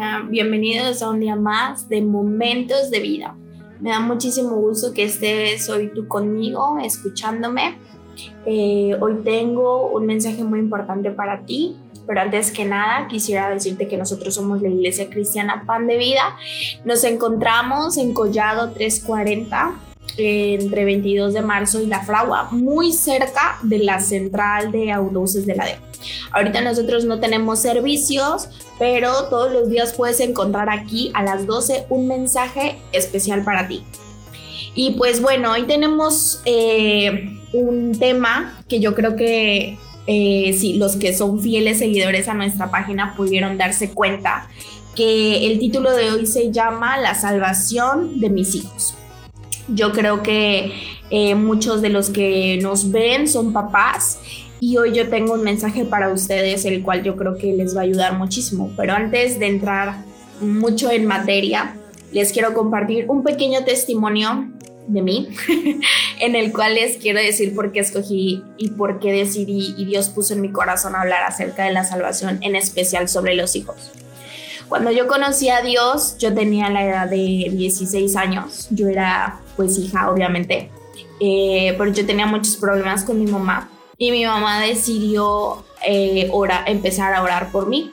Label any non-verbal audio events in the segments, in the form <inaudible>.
Ah, bienvenidos a un día más de Momentos de Vida. Me da muchísimo gusto que estés hoy tú conmigo, escuchándome. Eh, hoy tengo un mensaje muy importante para ti, pero antes que nada quisiera decirte que nosotros somos la Iglesia Cristiana Pan de Vida. Nos encontramos en Collado 340 entre 22 de marzo y La Fragua, muy cerca de la central de autobuses de la DEP. Ahorita nosotros no tenemos servicios, pero todos los días puedes encontrar aquí a las 12 un mensaje especial para ti. Y pues bueno, hoy tenemos eh, un tema que yo creo que eh, si los que son fieles seguidores a nuestra página pudieron darse cuenta que el título de hoy se llama La salvación de mis hijos. Yo creo que eh, muchos de los que nos ven son papás y hoy yo tengo un mensaje para ustedes, el cual yo creo que les va a ayudar muchísimo. Pero antes de entrar mucho en materia, les quiero compartir un pequeño testimonio de mí, <laughs> en el cual les quiero decir por qué escogí y por qué decidí y Dios puso en mi corazón hablar acerca de la salvación, en especial sobre los hijos. Cuando yo conocí a Dios, yo tenía la edad de 16 años. Yo era pues hija, obviamente. Eh, pero yo tenía muchos problemas con mi mamá y mi mamá decidió eh, empezar a orar por mí.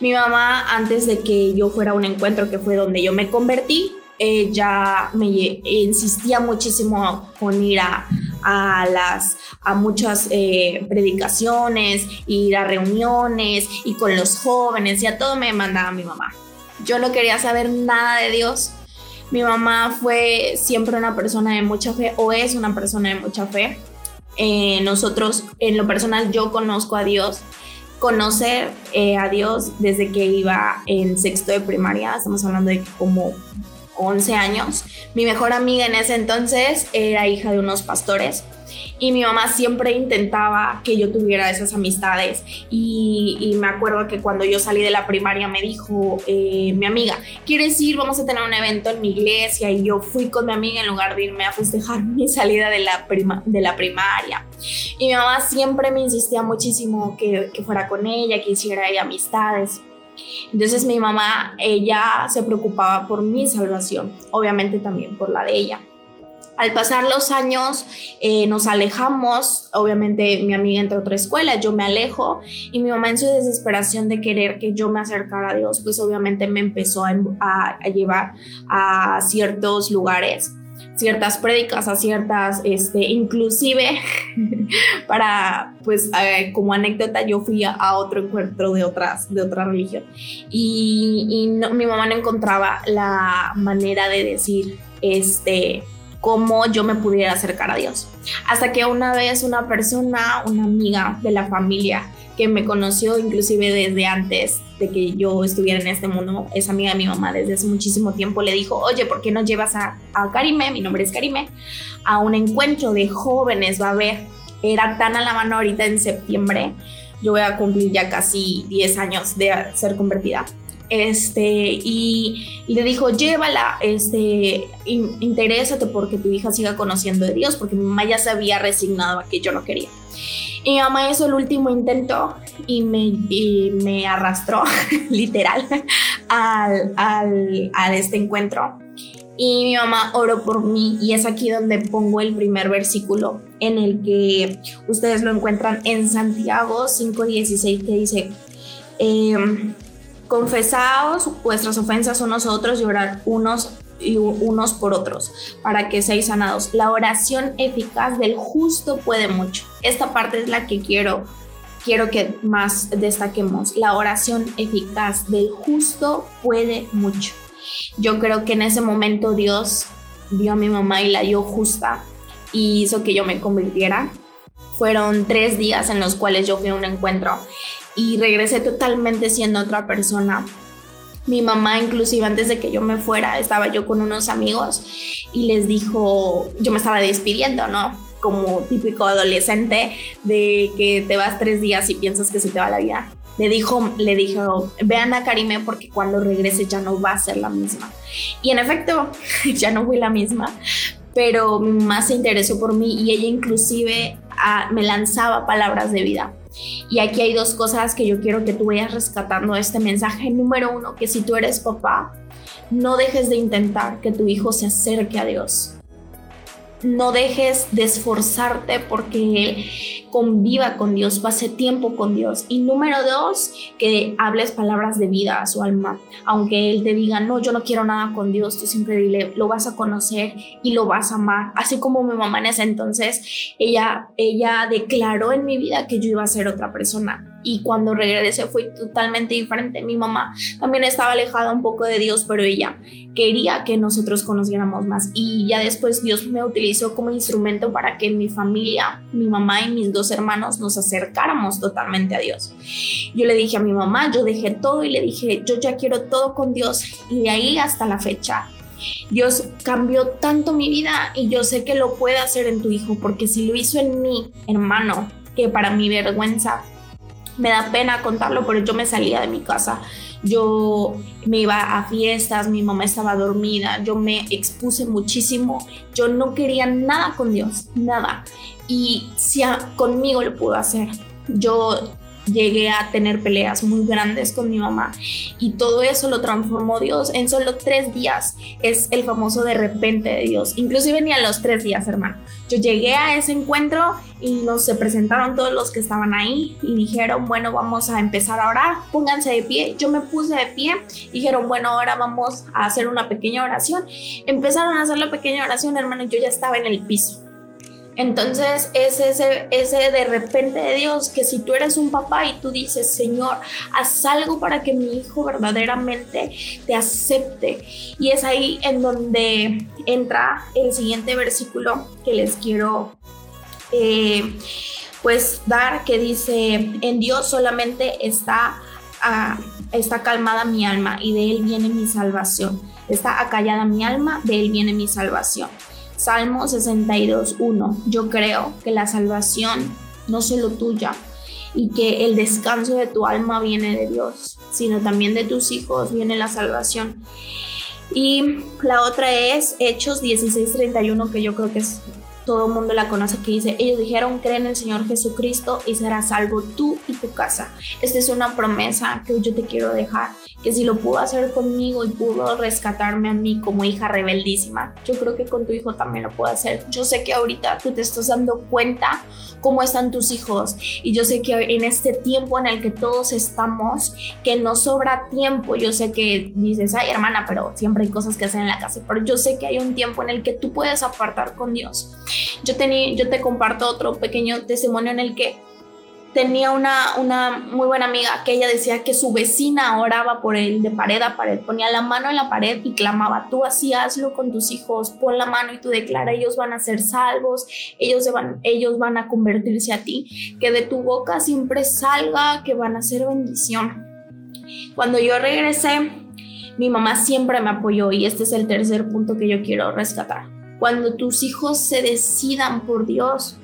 Mi mamá, antes de que yo fuera a un encuentro que fue donde yo me convertí, ella me insistía muchísimo con ir a, a las a muchas eh, predicaciones, ir a reuniones y con los jóvenes y a todo me mandaba mi mamá. Yo no quería saber nada de Dios. Mi mamá fue siempre una persona de mucha fe o es una persona de mucha fe. Eh, nosotros, en lo personal, yo conozco a Dios. Conocer eh, a Dios desde que iba en sexto de primaria, estamos hablando de como 11 años. Mi mejor amiga en ese entonces era hija de unos pastores y mi mamá siempre intentaba que yo tuviera esas amistades y, me acuerdo que cuando yo salí de la primaria me dijo eh, mi amiga, ¿quieres ir? Vamos a tener un evento en mi iglesia y yo fui con mi amiga en lugar de irme a festejar <laughs> mi salida de la, de la primaria. Y mi mamá siempre me insistía muchísimo que, que fuera con ella, que hiciera ella amistades. Entonces mi mamá, ella se preocupaba por mi salvación, obviamente también por la de ella. Al pasar los años eh, nos alejamos, obviamente mi amiga entra a otra escuela, yo me alejo. Y mi mamá en su desesperación de querer que yo me acercara a Dios, pues obviamente me empezó a, llevar a ciertos lugares ciertas prédicas, a ciertas, este, inclusive <laughs> para, pues, como anécdota, yo fui a, otro encuentro de otras, de otra religión. Y, mi mamá no encontraba la manera de decir, este, cómo yo me pudiera acercar a Dios. Hasta que una vez una persona, una amiga de la familia, que me conoció inclusive desde antes de que yo estuviera en este mundo, es amiga de mi mamá desde hace muchísimo tiempo, le dijo, oye, ¿por qué no llevas a, a Karime, mi nombre es Karime, a un encuentro de jóvenes? Va a haber, era tan a la mano ahorita en septiembre, yo voy a cumplir ya casi 10 años de ser convertida. Este, y, le dijo, llévala, este, interésate porque tu hija siga conociendo de Dios, porque mi mamá ya se había resignado a que yo no quería. Y mi mamá hizo el último intento y me, me arrastró, <laughs> literal, al, al, a este encuentro. Y mi mamá oró por mí y es aquí donde pongo el primer versículo en el que ustedes lo encuentran en Santiago 5.16 que dice, eh, confesaos vuestras ofensas unos a otros y orar unos y unos por otros, para que seáis sanados. La oración eficaz del justo puede mucho. Esta parte es la que quiero, quiero que más destaquemos. La oración eficaz del justo puede mucho. Yo creo que en ese momento Dios vio a mi mamá y la dio justa y hizo que yo me convirtiera. Fueron tres días en los cuales yo fui a un encuentro y regresé totalmente siendo otra persona Mi mamá, inclusive antes de que yo me fuera, estaba yo con unos amigos y les dijo, yo me estaba despidiendo, ¿no? Como típico adolescente de que te vas tres días y piensas que se te va la vida. Le dijo, le dijo, vean a Karime porque cuando regrese ya no va a ser la misma. Y en efecto, <laughs> ya no fui la misma, pero mi mamá se interesó por mí y ella inclusive ah, me lanzaba palabras de vida y aquí hay dos cosas que yo quiero que tú vayas rescatando de este mensaje. Número uno, que si tú eres papá, no dejes de intentar que tu hijo se acerque a Dios no dejes de esforzarte porque Él conviva con Dios, pase tiempo con Dios. Y número dos, que hables palabras de vida a su alma. Aunque Él te diga, no, yo no quiero nada con Dios, tú siempre dile, lo vas a conocer y lo vas a amar. Así como mi mamá en ese entonces, ella, ella declaró en mi vida que yo iba a ser otra persona y cuando regresé fue totalmente diferente. Mi mamá también estaba alejada un poco de Dios, pero ella quería que nosotros conociéramos más y ya después Dios me utilizó como instrumento para que mi familia, mi mamá y mis dos hermanos nos acercáramos totalmente a Dios. Yo le dije a mi mamá, yo dejé todo y le dije, yo ya quiero todo con Dios y de ahí hasta la fecha Dios cambió tanto mi vida y yo sé que lo puede hacer en tu hijo, porque si lo hizo en mí, hermano, que para mi vergüenza me da pena contarlo, pero yo me salía de mi casa. Yo me iba a fiestas, mi mamá estaba dormida, yo me expuse muchísimo, yo no quería nada con Dios, nada. Y si conmigo lo pudo hacer, yo llegué a tener peleas muy grandes con mi mamá y todo eso lo transformó Dios en solo tres días. Es el famoso de repente de Dios. Inclusive ni a los tres días, hermano. Yo llegué a ese encuentro y nos se presentaron todos los que estaban ahí y dijeron, bueno, vamos a empezar a orar, pónganse de pie. Yo me puse de pie, dijeron, bueno, ahora vamos a hacer una pequeña oración. Empezaron a hacer la pequeña oración, hermano, yo ya estaba en el piso entonces es ese, ese de repente de Dios que si tú eres un papá y tú dices, Señor, haz algo para que mi hijo verdaderamente te acepte. Y es ahí en donde entra el siguiente versículo que les quiero eh, pues dar, que dice, en Dios solamente está, ah, está calmada mi alma y de Él viene mi salvación. Está acallada mi alma, de Él viene mi salvación. Salmo 62.1. Yo creo que la salvación no solo tuya y que el descanso de tu alma viene de Dios, sino también de tus hijos viene la salvación. Y la otra es Hechos 16.31, que yo creo que es todo el mundo la conoce, que dice, ellos dijeron, creen en el Señor Jesucristo y serás salvo tú y tu casa. Esta es una promesa que yo te quiero dejar, que si lo pudo hacer conmigo y pudo rescatarme a mí como hija rebeldísima, yo creo que con tu hijo también lo puedo hacer. Yo sé que ahorita tú te estás dando cuenta cómo están tus hijos y yo sé que en este tiempo en el que todos estamos, que no sobra tiempo, yo sé que dices, ay hermana, pero siempre hay cosas que hacer en la casa, pero yo sé que hay un tiempo en el que tú puedes apartar con Dios yo, te comparto otro pequeño testimonio en el que tenía una, una muy buena amiga que ella decía que su vecina oraba por él de pared a pared, ponía la mano en la pared y clamaba, tú así hazlo con tus hijos, pon la mano y tú declara, ellos van a ser salvos, ellos, van, ellos van a convertirse a ti, que de tu boca siempre salga, que van a ser bendición. Cuando yo regresé, mi mamá siempre me apoyó y este es el tercer punto que yo quiero rescatar cuando tus hijos se decidan por Dios.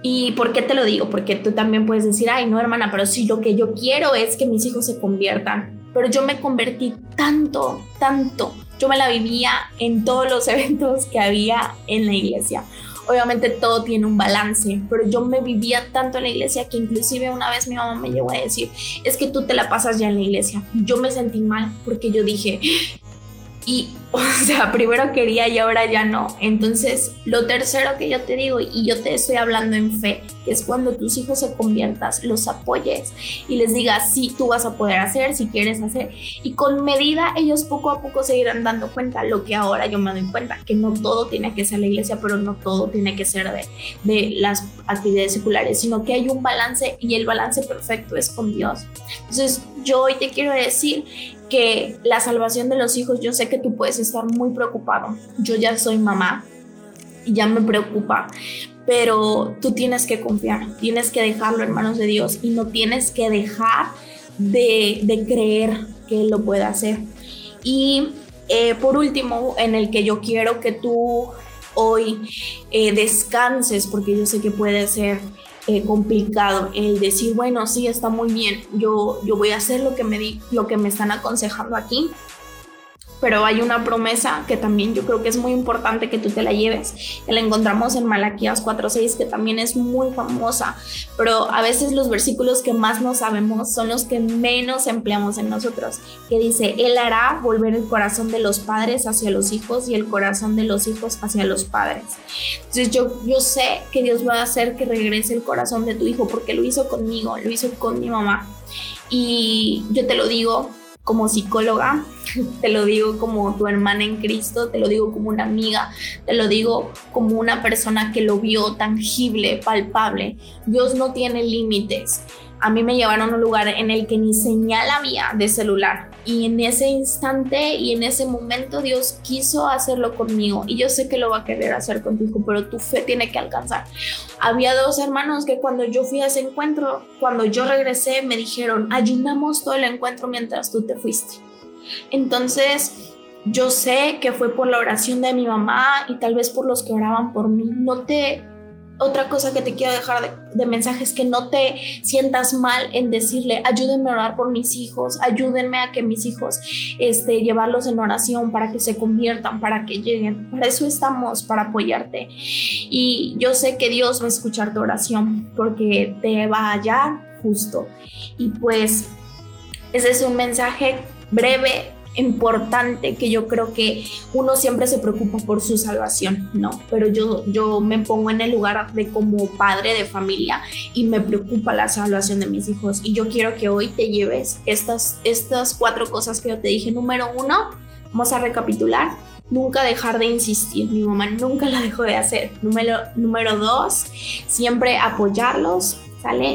¿Y por qué te lo digo? Porque tú también puedes decir, ay, no, hermana, pero si lo que yo quiero es que mis hijos se conviertan. Pero yo me convertí tanto, tanto. Yo me la vivía en todos los <laughs> eventos que había en la iglesia. Obviamente todo tiene un balance, pero yo me vivía tanto en la iglesia que inclusive una vez mi mamá me llegó a decir, es que tú te la pasas ya en la iglesia. Yo me sentí mal porque yo dije, <gasps> y, <laughs> o sea, primero quería y ahora ya no. Entonces, lo tercero que yo te digo, y yo te estoy hablando en fe, que es cuando tus hijos se conviertas, los apoyes y les digas, sí, tú vas a poder hacer, si quieres hacer. Y con medida, ellos poco a poco se irán dando cuenta, lo que ahora yo me doy cuenta, que no todo tiene que ser la iglesia, pero no todo tiene que ser de, de las actividades seculares, sino que hay un balance y el balance perfecto es con Dios. Entonces, yo hoy te quiero decir que la salvación de los hijos, yo sé que tú puedes estar muy preocupado. Yo ya soy mamá y ya me preocupa, pero tú tienes que confiar, tienes que dejarlo en manos de Dios y no tienes que dejar de, de creer que Él lo pueda hacer. Y eh, por último, en el que yo quiero que tú hoy eh, descanses, porque yo sé que puede ser eh, complicado el decir, bueno, sí, está muy bien, yo, yo voy a hacer lo que, me di, lo que me están aconsejando aquí, pero hay una promesa que también yo creo que es muy importante que tú te la lleves. Que la encontramos en Malaquías 4:6, que también es muy famosa, pero a veces los versículos que más no sabemos son los que menos empleamos en nosotros, que dice, Él hará volver el corazón de los padres hacia los hijos y el corazón de los hijos hacia los padres. Entonces yo, yo sé que Dios va a hacer que regrese el corazón de tu hijo, porque lo hizo conmigo, lo hizo con mi mamá. Y yo te lo digo como psicóloga, te lo digo como tu hermana en Cristo, te lo digo como una amiga, te lo digo como una persona que lo vio tangible, palpable. Dios no tiene límites. A mí me llevaron a un lugar en el que ni señal había de celular. Y en ese instante y en ese momento Dios quiso hacerlo conmigo. Y yo sé que lo va a querer hacer contigo, pero tu fe tiene que alcanzar. Había dos hermanos que cuando yo fui a ese encuentro, cuando yo regresé, me dijeron, ayunamos todo el encuentro mientras tú te fuiste. Entonces, yo sé que fue por la oración de mi mamá y tal vez por los que oraban por mí. No te otra cosa que te quiero dejar de, mensaje es que no te sientas mal en decirle, ayúdenme a orar por mis hijos, ayúdenme a que mis hijos, este, llevarlos en oración para que se conviertan, para que lleguen. Para eso estamos, para apoyarte. Y yo sé que Dios va a escuchar tu oración porque te va a hallar justo. Y pues ese es un mensaje breve, importante que yo creo que uno siempre se preocupa por su salvación, no, pero yo, yo me pongo en el lugar de como padre de familia y me preocupa la salvación de mis hijos y yo quiero que hoy te lleves estas, estas cuatro cosas que yo te dije. Número uno, vamos a recapitular. Nunca dejar de insistir, mi mamá nunca la dejó de hacer. Número, número dos, siempre apoyarlos,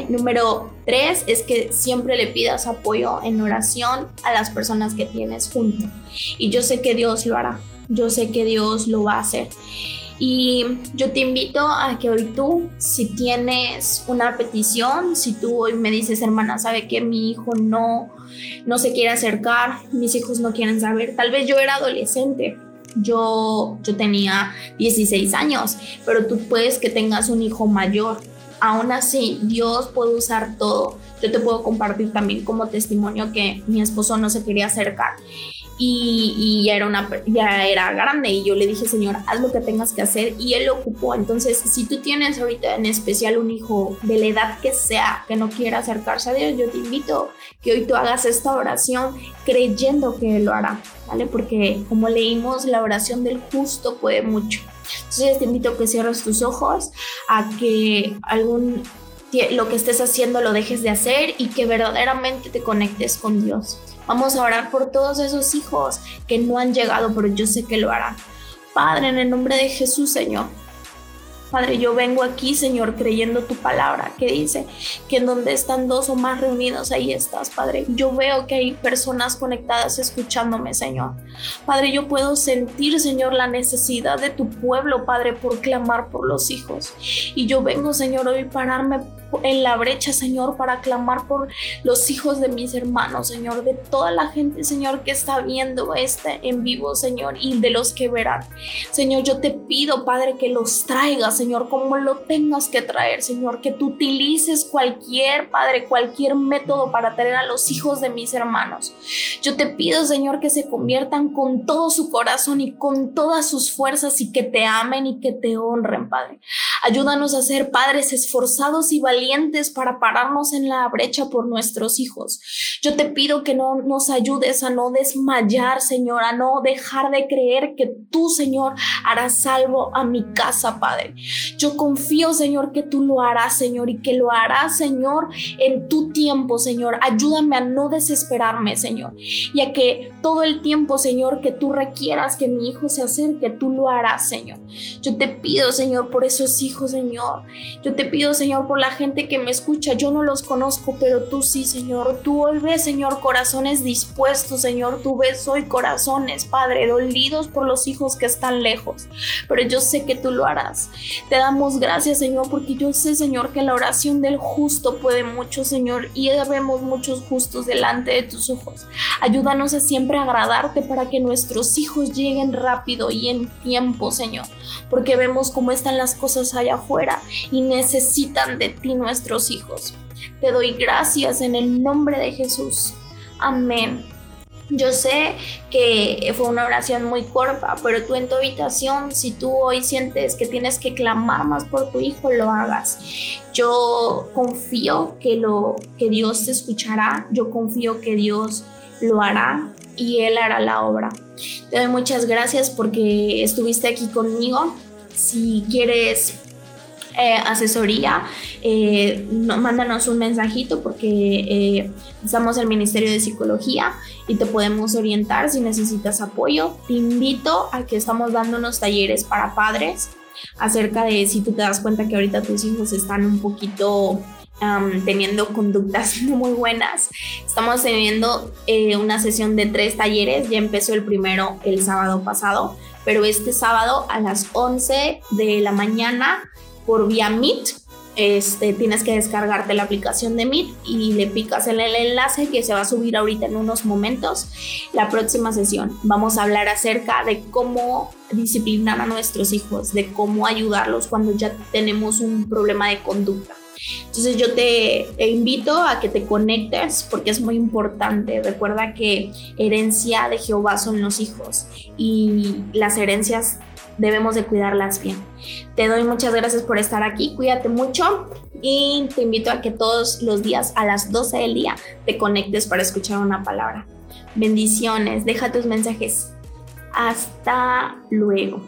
Número tres es que siempre le pidas apoyo en oración a las personas que tienes junto. Y yo sé que Dios lo hará. Yo sé que Dios lo va a hacer. Y yo te invito a que hoy tú, si tienes una petición, si tú hoy me dices, hermana, sabe que mi hijo no, no se quiere acercar, mis hijos no quieren saber, tal vez yo era adolescente, yo, yo tenía 16 años, pero tú puedes que tengas un hijo mayor aún así Dios puede usar todo. Yo te puedo compartir también como testimonio que mi esposo no se quería acercar y, ya, era una, ya era grande y yo le dije, Señor, haz lo que tengas que hacer y él lo ocupó. Entonces, si tú tienes ahorita en especial un hijo de la edad que sea que no quiera acercarse a Dios, yo te invito que hoy tú hagas esta oración creyendo que Él lo hará, ¿vale? Porque como leímos, la oración del justo puede mucho. Entonces te invito a que cierres tus ojos, a que algún lo que estés haciendo lo dejes de hacer y que verdaderamente te conectes con Dios. Vamos a orar por todos esos hijos que no han llegado, pero yo sé que lo harán. Padre, en el nombre de Jesús, Señor, Padre, yo vengo aquí, Señor, creyendo tu palabra que dice que en donde están dos o más reunidos, ahí estás, Padre. Yo veo que hay personas conectadas escuchándome, Señor. Padre, yo puedo sentir, Señor, la necesidad de tu pueblo, Padre, por clamar por los hijos. Y yo vengo, Señor, hoy pararme en la brecha, Señor, para clamar por los hijos de mis hermanos, Señor, de toda la gente, Señor, que está viendo este en vivo, Señor, y de los que verán. Señor, yo te pido, Padre, que los traigas, Señor, como lo tengas que traer, Señor, que tú utilices cualquier, Padre, cualquier método para traer a los hijos de mis hermanos. Yo te pido, Señor, que se conviertan con todo su corazón y con todas sus fuerzas y que te amen y que te honren, Padre. Ayúdanos a ser padres esforzados y valientes para pararnos en la brecha por nuestros hijos. Yo te pido que no nos ayudes a no desmayar, Señor, a no dejar de creer que tú, Señor, harás salvo a mi casa, Padre. Yo confío, Señor, que tú lo harás, Señor, y que lo harás, Señor, en tu tiempo, Señor. Ayúdame a no desesperarme, Señor, y a que todo el tiempo, Señor, que tú requieras que mi hijo se acerque, tú lo harás, Señor. Yo te pido, Señor, por esos hijos hijos, Señor. Yo te pido, Señor, por la gente que me escucha. Yo no los conozco, pero tú sí, Señor. Tú hoy ves, Señor, corazones dispuestos, Señor. Tú ves hoy corazones, Padre, dolidos por los hijos que están lejos. Pero yo sé que tú lo harás. Te damos gracias, Señor, porque yo sé, Señor, que la oración del justo puede mucho, Señor. Y vemos muchos justos delante de tus ojos. Ayúdanos a siempre agradarte para que nuestros hijos lleguen rápido y en tiempo, Señor, porque vemos cómo están las cosas allá afuera y necesitan de ti nuestros hijos. Te doy gracias en el nombre de Jesús. Amén. Yo sé que fue una oración muy corta, pero tú en tu habitación, si tú hoy sientes que tienes que clamar más por tu hijo, lo hagas. Yo confío que lo que Dios te escuchará, yo confío que Dios lo hará y él hará la obra. Te doy muchas gracias porque estuviste aquí conmigo. Si quieres eh, asesoría, eh, mándanos un mensajito porque eh, estamos en el Ministerio de Psicología y te podemos orientar si necesitas apoyo. Te invito a que estamos dando unos talleres para padres acerca de si tú te das cuenta que ahorita tus hijos están un poquito teniendo conductas <laughs> no muy buenas. Estamos teniendo una sesión de tres talleres, ya empezó el primero el sábado pasado, pero este sábado a las 11 de la mañana por vía Meet. Este, tienes que descargarte la aplicación de Meet y le picas en el enlace que se va a subir ahorita en unos momentos. La próxima sesión vamos a hablar acerca de cómo disciplinar a nuestros hijos, de cómo ayudarlos cuando ya tenemos un problema de conducta. Entonces yo te, invito a que te conectes porque es muy importante. Recuerda que herencia de Jehová son los hijos y las herencias debemos de cuidarlas bien. Te doy muchas gracias por estar aquí, cuídate mucho y te invito a que todos los días a las 12 del día te conectes para escuchar una palabra. Bendiciones, deja tus mensajes. Hasta luego.